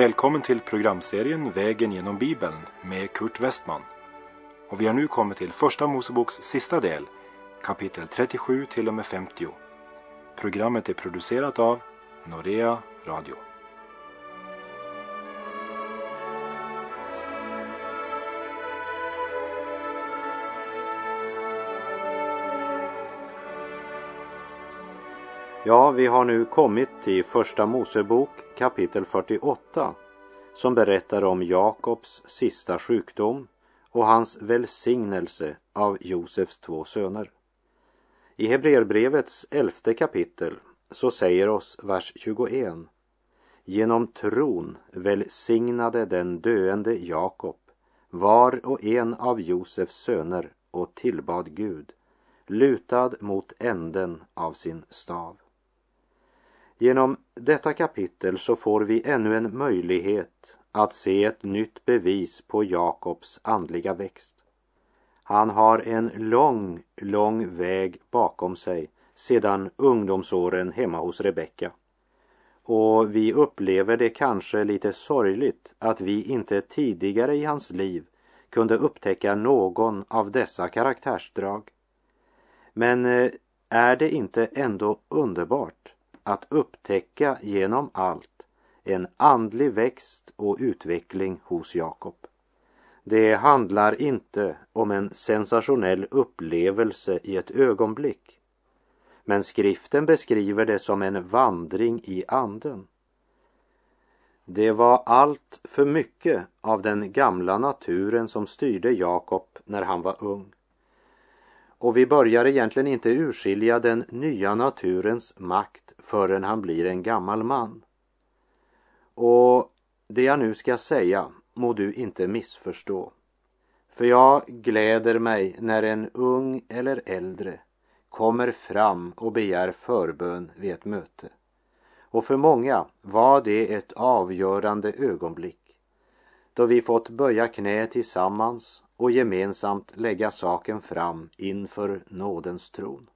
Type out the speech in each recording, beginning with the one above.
Välkommen till programserien Vägen genom Bibeln med Kurt Westman. Och vi har nu kommit till Första Moseboks sista del, kapitel 37 till och med 50. Programmet är producerat av Norea Radio. Ja, vi har nu kommit till Första Mosebok kapitel 48 som berättar om Jakobs sista sjukdom och hans välsignelse av Josefs två söner. I Hebreerbrevets elfte kapitel så säger oss vers 21 Genom tron välsignade den döende Jakob var och en av Josefs söner och tillbad Gud lutad mot änden av sin stav. Genom detta kapitel så får vi ännu en möjlighet att se ett nytt bevis på Jakobs andliga växt. Han har en lång, lång väg bakom sig sedan ungdomsåren hemma hos Rebecka. Och vi upplever det kanske lite sorgligt att vi inte tidigare i hans liv kunde upptäcka någon av dessa karaktärsdrag. Men eh, är det inte ändå underbart att upptäcka genom allt en andlig växt och utveckling hos Jakob. Det handlar inte om en sensationell upplevelse i ett ögonblick. Men skriften beskriver det som en vandring i anden. Det var allt för mycket av den gamla naturen som styrde Jakob när han var ung. Och vi börjar egentligen inte urskilja den nya naturens makt förrän han blir en gammal man. Och det jag nu ska säga må du inte missförstå. För jag gläder mig när en ung eller äldre kommer fram och begär förbön vid ett möte. Och för många var det ett avgörande ögonblick då vi fått böja knä tillsammans och gemensamt lägga saken fram inför nådens tron.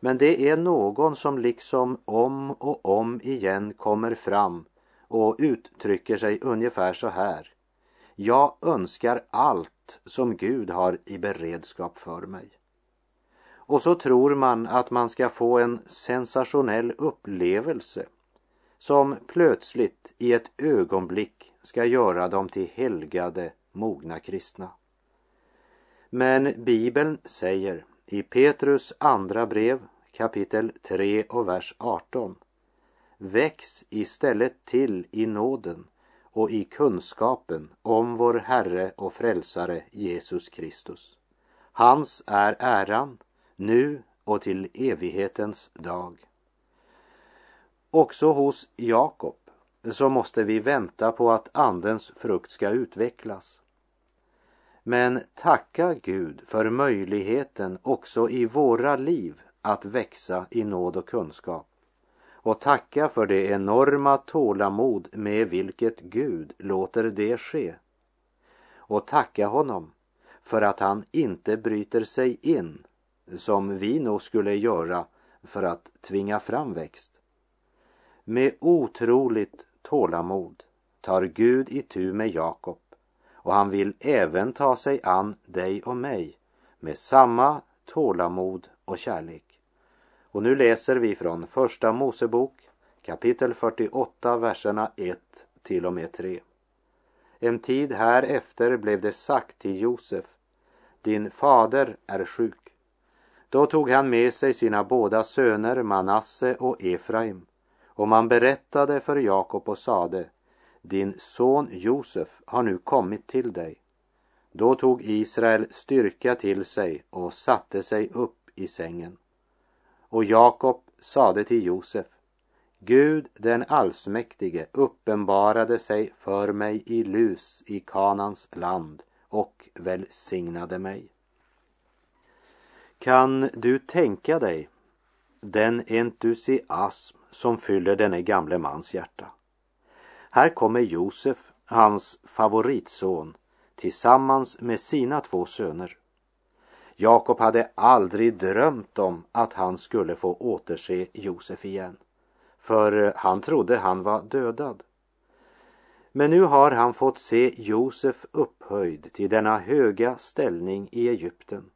Men det är någon som liksom om och om igen kommer fram och uttrycker sig ungefär så här. Jag önskar allt som Gud har i beredskap för mig. Och så tror man att man ska få en sensationell upplevelse som plötsligt i ett ögonblick ska göra dem till helgade, mogna kristna. Men Bibeln säger i Petrus andra brev kapitel 3 och vers 18. Väx istället till i nåden och i kunskapen om vår Herre och Frälsare Jesus Kristus. Hans är äran, nu och till evighetens dag. Också hos Jakob så måste vi vänta på att Andens frukt ska utvecklas. Men tacka Gud för möjligheten också i våra liv att växa i nåd och kunskap och tacka för det enorma tålamod med vilket Gud låter det ske. Och tacka honom för att han inte bryter sig in som vi nog skulle göra för att tvinga fram växt. Med otroligt tålamod tar Gud itu med Jakob och han vill även ta sig an dig och mig med samma tålamod och kärlek. Och nu läser vi från Första Mosebok kapitel 48, verserna 1 till och med 3. En tid här efter blev det sagt till Josef, din fader är sjuk. Då tog han med sig sina båda söner Manasse och Efraim och man berättade för Jakob och sade, din son Josef har nu kommit till dig. Då tog Israel styrka till sig och satte sig upp i sängen. Och Jakob sade till Josef, Gud den allsmäktige uppenbarade sig för mig i lus i Kanans land och välsignade mig. Kan du tänka dig den entusiasm som fyller denne gamle mans hjärta? Här kommer Josef, hans favoritson, tillsammans med sina två söner. Jakob hade aldrig drömt om att han skulle få återse Josef igen, för han trodde han var dödad. Men nu har han fått se Josef upphöjd till denna höga ställning i Egypten.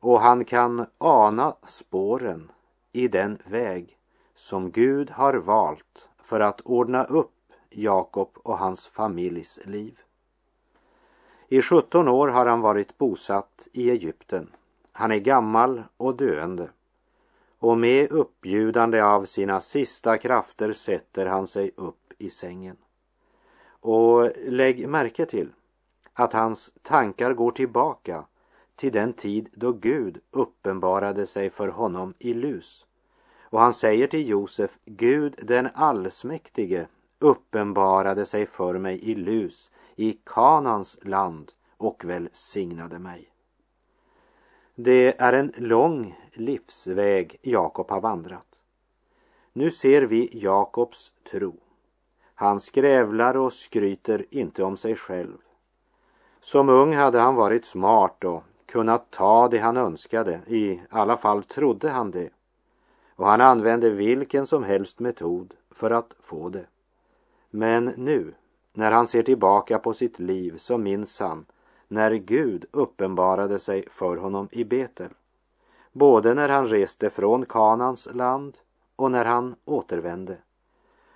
Och han kan ana spåren i den väg som Gud har valt för att ordna upp Jakob och hans familjs liv. I 17 år har han varit bosatt i Egypten. Han är gammal och döende. Och med uppbjudande av sina sista krafter sätter han sig upp i sängen. Och lägg märke till att hans tankar går tillbaka till den tid då Gud uppenbarade sig för honom i lus. Och han säger till Josef, Gud den allsmäktige uppenbarade sig för mig i lus i Kanans land och välsignade mig. Det är en lång livsväg Jakob har vandrat. Nu ser vi Jakobs tro. Han skrävlar och skryter inte om sig själv. Som ung hade han varit smart och kunnat ta det han önskade, i alla fall trodde han det. Och han använde vilken som helst metod för att få det. Men nu, när han ser tillbaka på sitt liv, så minns han när Gud uppenbarade sig för honom i Betel. Både när han reste från Kanans land och när han återvände.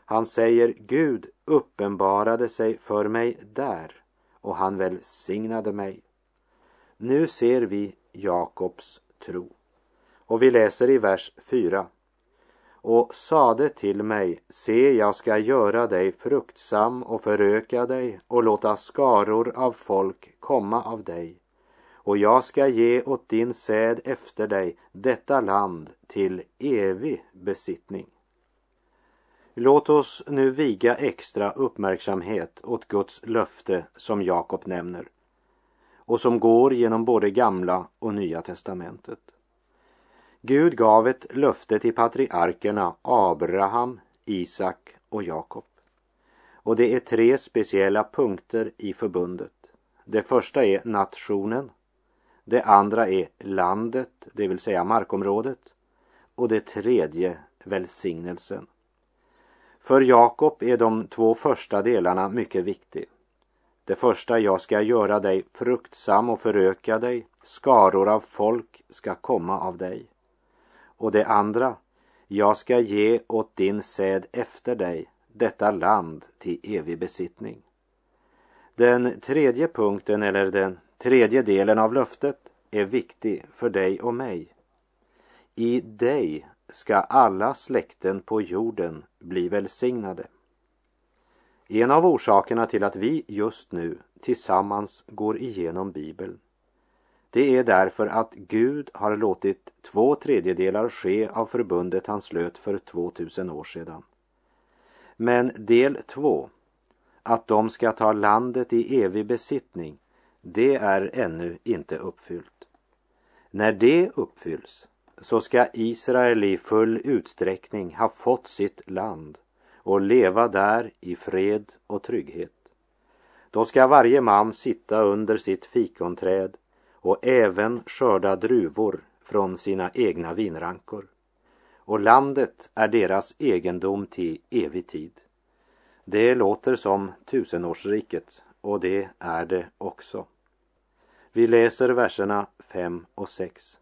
Han säger Gud uppenbarade sig för mig där och han välsignade mig. Nu ser vi Jakobs tro. Och vi läser i vers 4 och sade till mig, se jag ska göra dig fruktsam och föröka dig och låta skaror av folk komma av dig. Och jag ska ge åt din säd efter dig detta land till evig besittning. Låt oss nu viga extra uppmärksamhet åt Guds löfte som Jakob nämner och som går genom både gamla och nya testamentet. Gud gav ett löfte till patriarkerna Abraham, Isak och Jakob. Och det är tre speciella punkter i förbundet. Det första är nationen. Det andra är landet, det vill säga markområdet. Och det tredje välsignelsen. För Jakob är de två första delarna mycket viktiga. Det första, jag ska göra dig fruktsam och föröka dig, skaror av folk ska komma av dig. Och det andra, jag ska ge åt din säd efter dig detta land till evig besittning. Den tredje punkten, eller den tredje delen av löftet, är viktig för dig och mig. I dig ska alla släkten på jorden bli välsignade. En av orsakerna till att vi just nu tillsammans går igenom Bibeln det är därför att Gud har låtit två tredjedelar ske av förbundet han slöt för 2000 år sedan. Men del två, att de ska ta landet i evig besittning, det är ännu inte uppfyllt. När det uppfylls så ska Israel i full utsträckning ha fått sitt land och leva där i fred och trygghet. Då ska varje man sitta under sitt fikonträd och även skörda druvor från sina egna vinrankor. Och landet är deras egendom till evig tid. Det låter som tusenårsriket och det är det också. Vi läser verserna 5 och 6.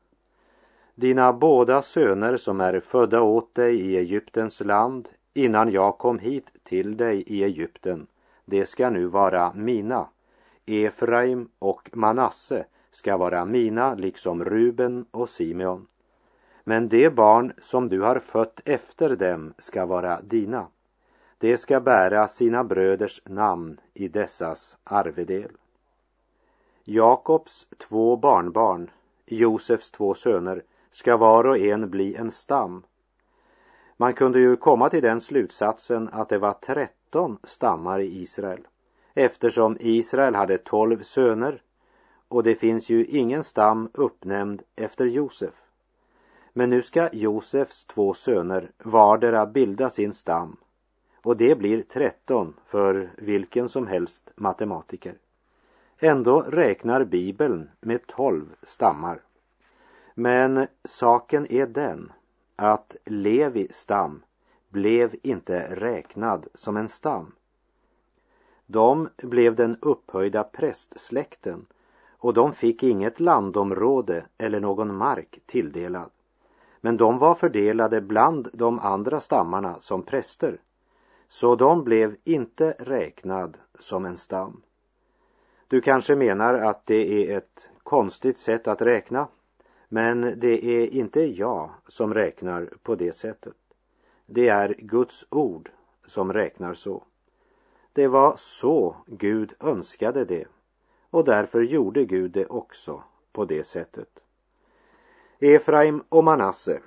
Dina båda söner som är födda åt dig i Egyptens land innan jag kom hit till dig i Egypten, det ska nu vara mina, Efraim och Manasse ska vara mina liksom Ruben och Simeon. Men de barn som du har fött efter dem ska vara dina. De ska bära sina bröders namn i dessas arvedel. Jakobs två barnbarn, Josefs två söner, ska var och en bli en stam. Man kunde ju komma till den slutsatsen att det var tretton stammar i Israel eftersom Israel hade tolv söner och det finns ju ingen stam uppnämnd efter Josef. Men nu ska Josefs två söner vardera bilda sin stam och det blir tretton för vilken som helst matematiker. Ändå räknar Bibeln med tolv stammar. Men saken är den att Levi stam blev inte räknad som en stam. De blev den upphöjda prästsläkten och de fick inget landområde eller någon mark tilldelad. Men de var fördelade bland de andra stammarna som präster, så de blev inte räknad som en stam. Du kanske menar att det är ett konstigt sätt att räkna, men det är inte jag som räknar på det sättet. Det är Guds ord som räknar så. Det var så Gud önskade det och därför gjorde Gud det också på det sättet. Efraim och Manasse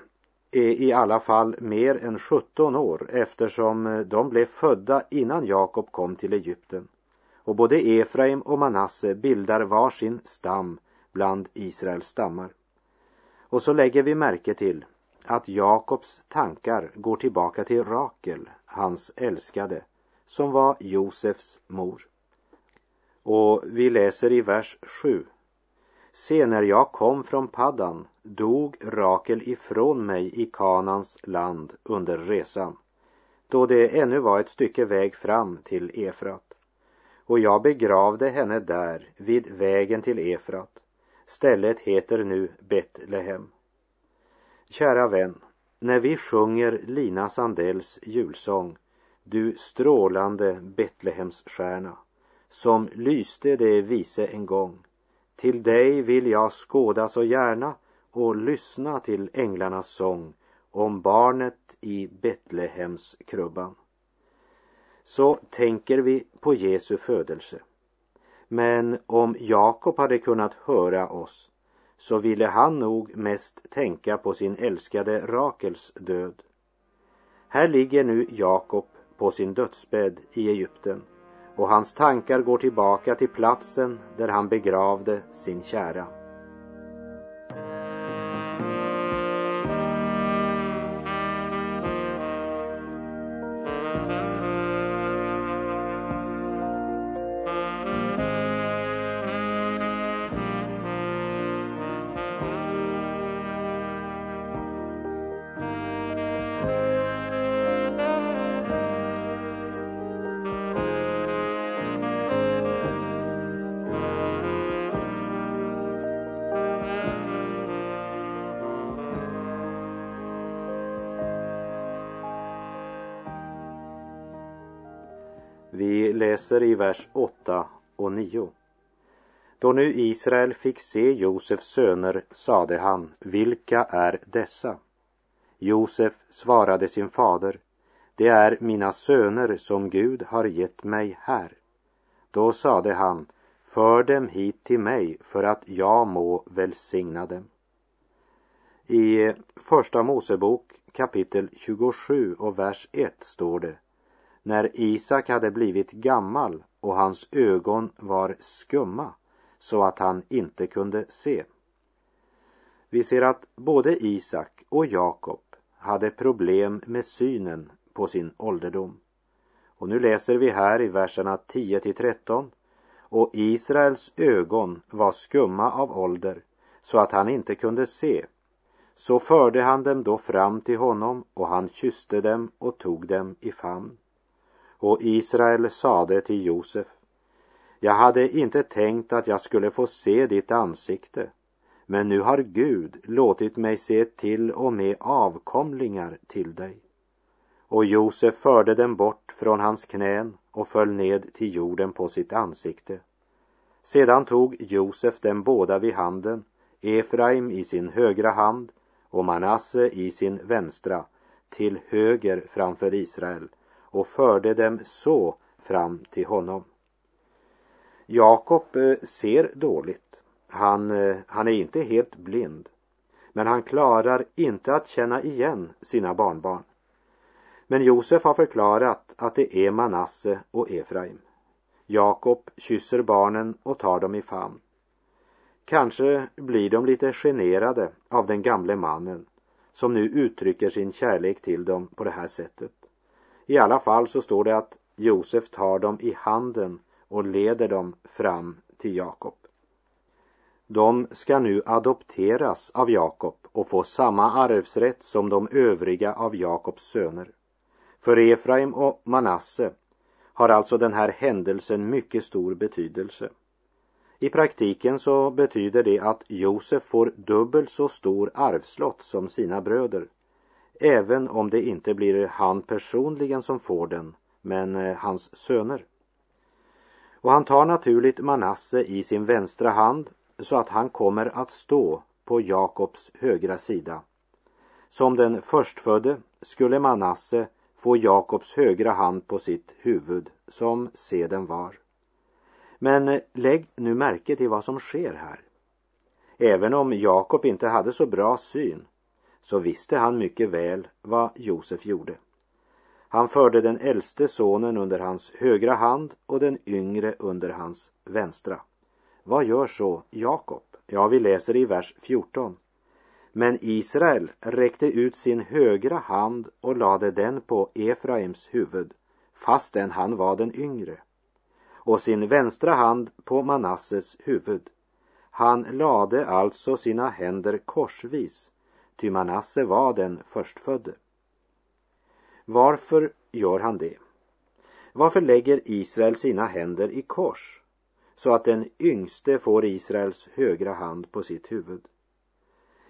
är i alla fall mer än 17 år eftersom de blev födda innan Jakob kom till Egypten. Och både Efraim och Manasse bildar var sin stam bland Israels stammar. Och så lägger vi märke till att Jakobs tankar går tillbaka till Rakel, hans älskade, som var Josefs mor. Och vi läser i vers 7. Se, när jag kom från Paddan dog Rakel ifrån mig i Kanans land under resan, då det ännu var ett stycke väg fram till Efrat. Och jag begravde henne där vid vägen till Efrat. Stället heter nu Betlehem. Kära vän, när vi sjunger Lina Sandells julsång Du strålande Betlehemsstjärna som lyste det vise en gång till dig vill jag skåda så gärna och lyssna till änglarnas sång om barnet i Betlehems krubban. Så tänker vi på Jesu födelse. Men om Jakob hade kunnat höra oss så ville han nog mest tänka på sin älskade Rakels död. Här ligger nu Jakob på sin dödsbädd i Egypten och hans tankar går tillbaka till platsen där han begravde sin kära. Läser i vers 8 och 9. Då nu Israel fick se Josefs söner sade han, vilka är dessa? Josef svarade sin fader, det är mina söner som Gud har gett mig här. Då sade han, för dem hit till mig för att jag må välsigna dem. I Första Mosebok kapitel 27 och vers 1 står det när Isak hade blivit gammal och hans ögon var skumma så att han inte kunde se. Vi ser att både Isak och Jakob hade problem med synen på sin ålderdom. Och nu läser vi här i verserna 10 till 13 och Israels ögon var skumma av ålder så att han inte kunde se. Så förde han dem då fram till honom och han kysste dem och tog dem i famn. Och Israel sade till Josef, jag hade inte tänkt att jag skulle få se ditt ansikte, men nu har Gud låtit mig se till och med avkomlingar till dig. Och Josef förde dem bort från hans knän och föll ned till jorden på sitt ansikte. Sedan tog Josef dem båda vid handen, Efraim i sin högra hand och Manasse i sin vänstra, till höger framför Israel och förde dem så fram till honom. Jakob eh, ser dåligt. Han, eh, han är inte helt blind. Men han klarar inte att känna igen sina barnbarn. Men Josef har förklarat att det är Manasse och Efraim. Jakob kysser barnen och tar dem i famn. Kanske blir de lite generade av den gamle mannen som nu uttrycker sin kärlek till dem på det här sättet. I alla fall så står det att Josef tar dem i handen och leder dem fram till Jakob. De ska nu adopteras av Jakob och få samma arvsrätt som de övriga av Jakobs söner. För Efraim och Manasse har alltså den här händelsen mycket stor betydelse. I praktiken så betyder det att Josef får dubbelt så stor arvslott som sina bröder, även om det inte blir han personligen som får den, men eh, hans söner. Och han tar naturligt Manasse i sin vänstra hand så att han kommer att stå på Jakobs högra sida. Som den förstfödde skulle Manasse få Jakobs högra hand på sitt huvud, som seden var. Men eh, lägg nu märke till vad som sker här. Även om Jakob inte hade så bra syn så visste han mycket väl vad Josef gjorde. Han förde den äldste sonen under hans högra hand och den yngre under hans vänstra. Vad gör så Jakob? Ja, vi läser i vers 14. Men Israel räckte ut sin högra hand och lade den på Efraims huvud, fastän han var den yngre, och sin vänstra hand på Manasses huvud. Han lade alltså sina händer korsvis, ty Manasse var den förstfödde. Varför gör han det? Varför lägger Israel sina händer i kors så att den yngste får Israels högra hand på sitt huvud?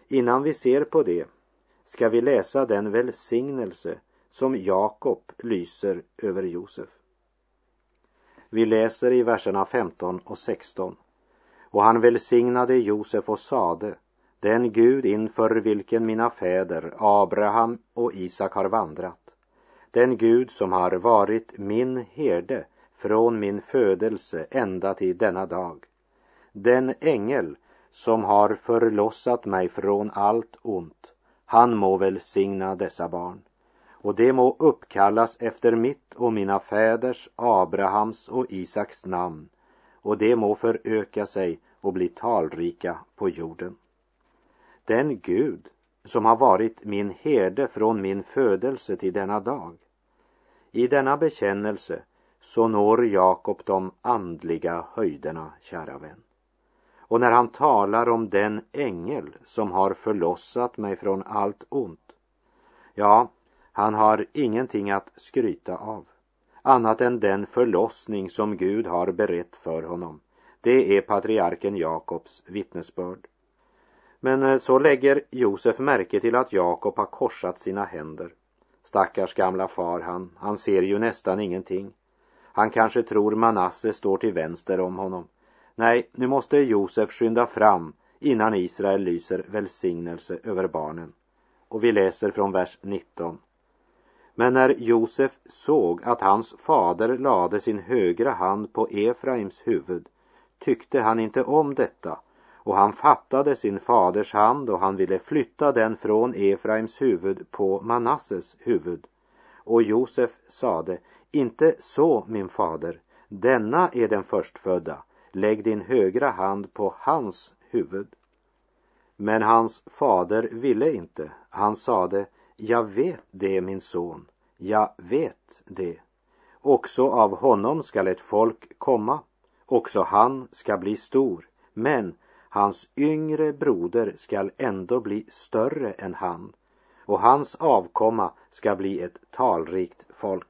Innan vi ser på det ska vi läsa den välsignelse som Jakob lyser över Josef. Vi läser i verserna 15 och 16. Och han välsignade Josef och sade, den Gud inför vilken mina fäder Abraham och Isak har vandrat, den Gud som har varit min herde från min födelse ända till denna dag, den ängel som har förlossat mig från allt ont, han må välsigna dessa barn. Och det må uppkallas efter mitt och mina fäders, Abrahams och Isaks namn, och det må föröka sig och bli talrika på jorden. Den Gud som har varit min herde från min födelse till denna dag. I denna bekännelse så når Jakob de andliga höjderna, kära vän. Och när han talar om den ängel som har förlossat mig från allt ont, ja, han har ingenting att skryta av, annat än den förlossning som Gud har berett för honom. Det är patriarken Jakobs vittnesbörd. Men eh, så lägger Josef märke till att Jakob har korsat sina händer. Stackars gamla far han, han ser ju nästan ingenting. Han kanske tror Manasse står till vänster om honom. Nej, nu måste Josef skynda fram innan Israel lyser välsignelse över barnen. Och vi läser från vers 19. Men när Josef såg att hans fader lade sin högra hand på Efraims huvud tyckte han inte om detta och han fattade sin faders hand och han ville flytta den från Efraims huvud på Manasses huvud. Och Josef sade, inte så min fader, denna är den förstfödda, lägg din högra hand på hans huvud. Men hans fader ville inte, han sade, jag vet det min son, jag vet det. Också av honom skall ett folk komma, också han ska bli stor, men Hans yngre broder skall ändå bli större än han och hans avkomma ska bli ett talrikt folk.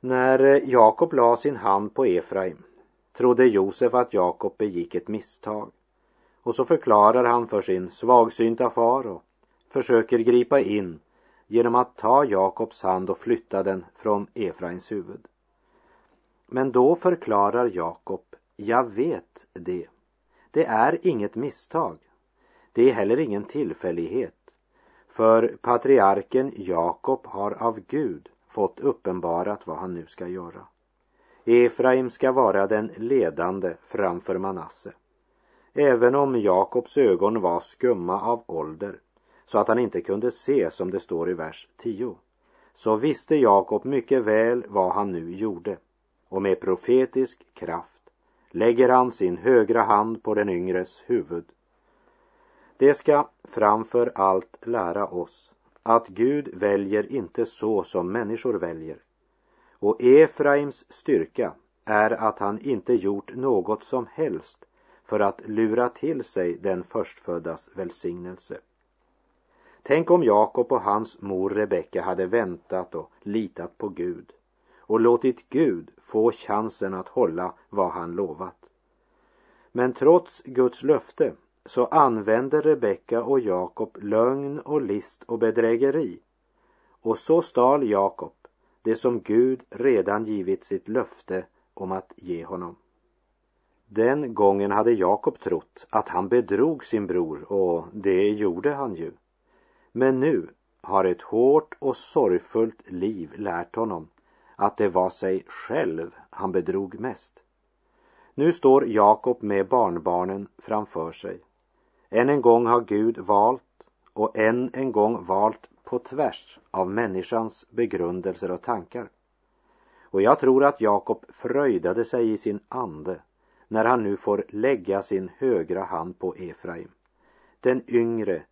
När Jakob la sin hand på Efraim trodde Josef att Jakob begick ett misstag och så förklarar han för sin svagsynta far och försöker gripa in genom att ta Jakobs hand och flytta den från Efraims huvud. Men då förklarar Jakob, jag vet det. Det är inget misstag. Det är heller ingen tillfällighet. För patriarken Jakob har av Gud fått uppenbarat vad han nu ska göra. Efraim ska vara den ledande framför Manasse. Även om Jakobs ögon var skumma av ålder så att han inte kunde se som det står i vers 10 så visste Jakob mycket väl vad han nu gjorde och med profetisk kraft lägger han sin högra hand på den yngres huvud. Det ska framför allt lära oss att Gud väljer inte så som människor väljer. Och Efraims styrka är att han inte gjort något som helst för att lura till sig den förstföddas välsignelse. Tänk om Jakob och hans mor Rebecka hade väntat och litat på Gud och låtit Gud få chansen att hålla vad han lovat. Men trots Guds löfte så använde Rebecka och Jakob lögn och list och bedrägeri. Och så stal Jakob det som Gud redan givit sitt löfte om att ge honom. Den gången hade Jakob trott att han bedrog sin bror och det gjorde han ju. Men nu har ett hårt och sorgfullt liv lärt honom att det var sig själv han bedrog mest. Nu står Jakob med barnbarnen framför sig. Än en gång har Gud valt och än en gång valt på tvärs av människans begrundelser och tankar. Och jag tror att Jakob fröjdade sig i sin ande när han nu får lägga sin högra hand på Efraim, den yngre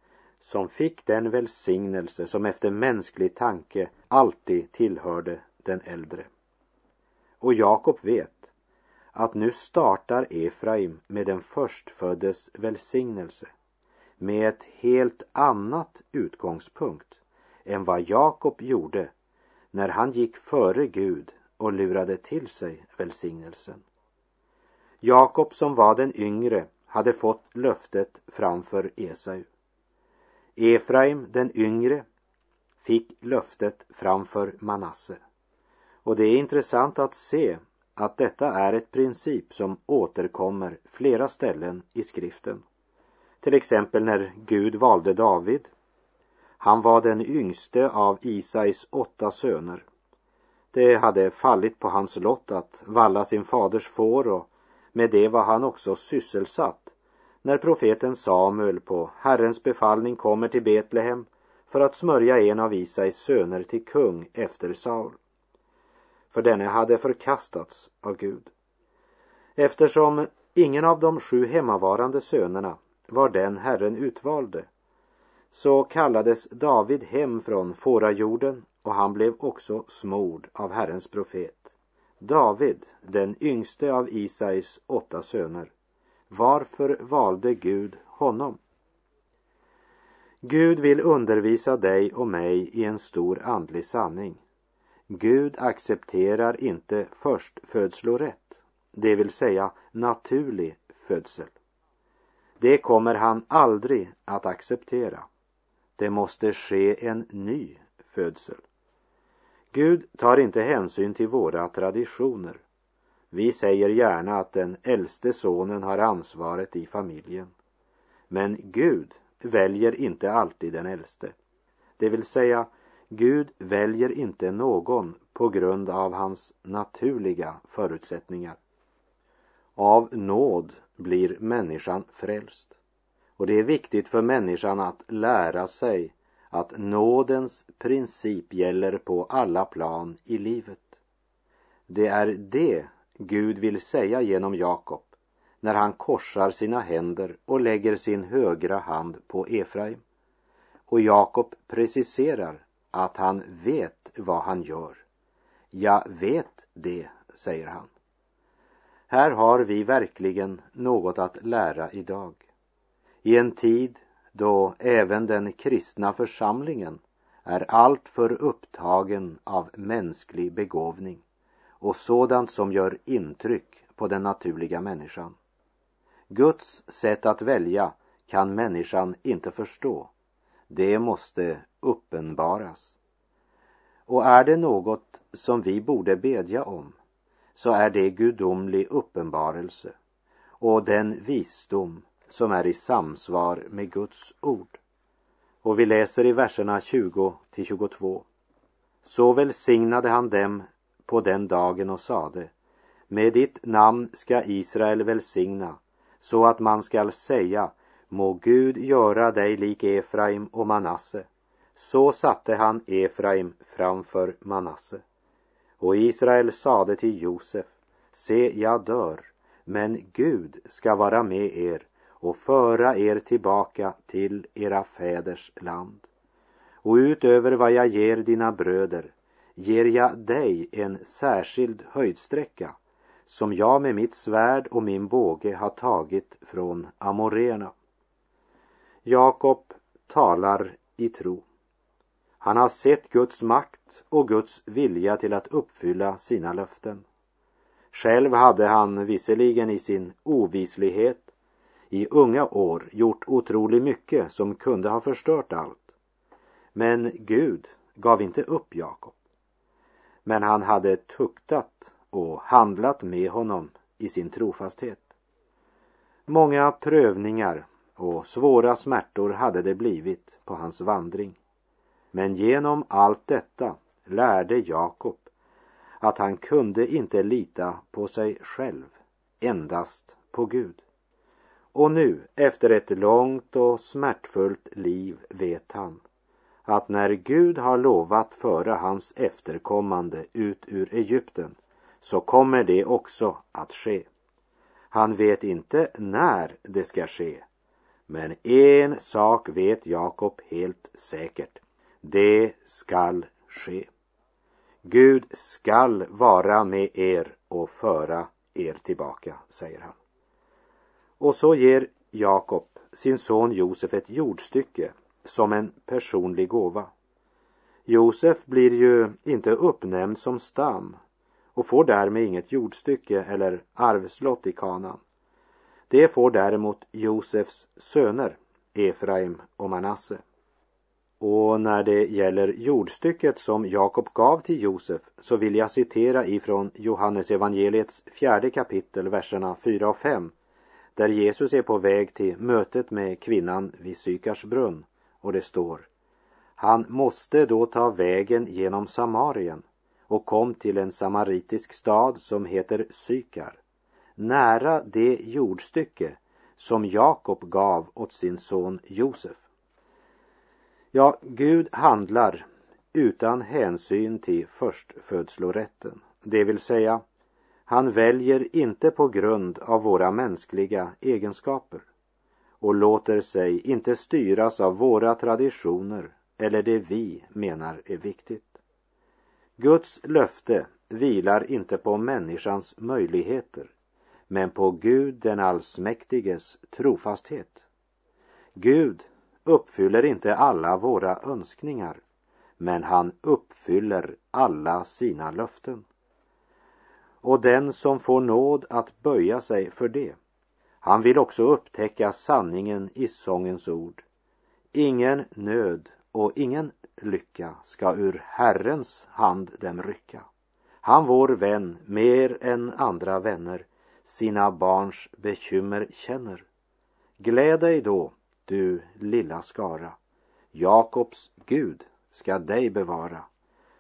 som fick den välsignelse som efter mänsklig tanke alltid tillhörde den äldre. Och Jakob vet att nu startar Efraim med den förstföddes välsignelse med ett helt annat utgångspunkt än vad Jakob gjorde när han gick före Gud och lurade till sig välsignelsen. Jakob som var den yngre hade fått löftet framför Esau. Efraim den yngre fick löftet framför Manasse. Och det är intressant att se att detta är ett princip som återkommer flera ställen i skriften. Till exempel när Gud valde David. Han var den yngste av Isais åtta söner. Det hade fallit på hans lott att valla sin faders får och med det var han också sysselsatt när profeten Samuel på Herrens befallning kommer till Betlehem för att smörja en av Isais söner till kung efter Saul. För denne hade förkastats av Gud. Eftersom ingen av de sju hemmavarande sönerna var den Herren utvalde så kallades David hem från fårajorden och han blev också smord av Herrens profet. David, den yngste av Isais åtta söner. Varför valde Gud honom? Gud vill undervisa dig och mig i en stor andlig sanning. Gud accepterar inte förstfödslorätt, det vill säga naturlig födsel. Det kommer han aldrig att acceptera. Det måste ske en ny födsel. Gud tar inte hänsyn till våra traditioner. Vi säger gärna att den äldste sonen har ansvaret i familjen. Men Gud väljer inte alltid den äldste. Det vill säga, Gud väljer inte någon på grund av hans naturliga förutsättningar. Av nåd blir människan frälst. Och det är viktigt för människan att lära sig att nådens princip gäller på alla plan i livet. Det är det Gud vill säga genom Jakob när han korsar sina händer och lägger sin högra hand på Efraim. Och Jakob preciserar att han vet vad han gör. Jag vet det, säger han. Här har vi verkligen något att lära idag. I en tid då även den kristna församlingen är alltför upptagen av mänsklig begåvning och sådant som gör intryck på den naturliga människan. Guds sätt att välja kan människan inte förstå. Det måste uppenbaras. Och är det något som vi borde bedja om så är det gudomlig uppenbarelse och den visdom som är i samsvar med Guds ord. Och vi läser i verserna 20 till 22. Så välsignade han dem på den dagen och sade med ditt namn ska Israel välsigna så att man skall säga må Gud göra dig lik Efraim och Manasse. Så satte han Efraim framför Manasse. Och Israel sade till Josef, se jag dör, men Gud ska vara med er och föra er tillbaka till era fäders land. Och utöver vad jag ger dina bröder ger jag dig en särskild höjdsträcka som jag med mitt svärd och min båge har tagit från amorerna. Jakob talar i tro. Han har sett Guds makt och Guds vilja till att uppfylla sina löften. Själv hade han visserligen i sin ovislighet i unga år gjort otroligt mycket som kunde ha förstört allt. Men Gud gav inte upp Jakob. Men han hade tuktat och handlat med honom i sin trofasthet. Många prövningar och svåra smärtor hade det blivit på hans vandring. Men genom allt detta lärde Jakob att han kunde inte lita på sig själv, endast på Gud. Och nu, efter ett långt och smärtfullt liv, vet han att när Gud har lovat föra hans efterkommande ut ur Egypten så kommer det också att ske. Han vet inte när det ska ske, men en sak vet Jakob helt säkert. Det skall ske. Gud skall vara med er och föra er tillbaka, säger han. Och så ger Jakob sin son Josef ett jordstycke som en personlig gåva. Josef blir ju inte uppnämnd som stam och får därmed inget jordstycke eller arvslott i kanan. Det får däremot Josefs söner, Efraim och Manasse. Och när det gäller jordstycket som Jakob gav till Josef så vill jag citera ifrån Johannes evangeliets fjärde kapitel, verserna 4 och 5 där Jesus är på väg till mötet med kvinnan vid Sykars brunn och det står Han måste då ta vägen genom Samarien och kom till en samaritisk stad som heter Sykar nära det jordstycke som Jakob gav åt sin son Josef. Ja, Gud handlar utan hänsyn till förstfödslorätten, det vill säga han väljer inte på grund av våra mänskliga egenskaper och låter sig inte styras av våra traditioner eller det vi menar är viktigt. Guds löfte vilar inte på människans möjligheter men på Gud den allsmäktiges trofasthet. Gud uppfyller inte alla våra önskningar men han uppfyller alla sina löften. Och den som får nåd att böja sig för det, han vill också upptäcka sanningen i sångens ord. Ingen nöd och ingen lycka ska ur Herrens hand dem rycka. Han vår vän mer än andra vänner sina barns bekymmer känner. Gläd dig då, du lilla skara. Jakobs Gud ska dig bevara.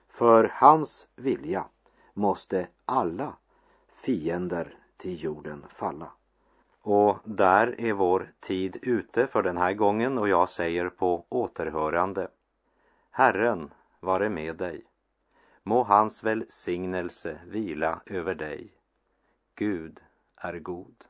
För hans vilja måste alla fiender till jorden falla. Och där är vår tid ute för den här gången och jag säger på återhörande. Herren vare med dig. Må hans välsignelse vila över dig. Gud är god.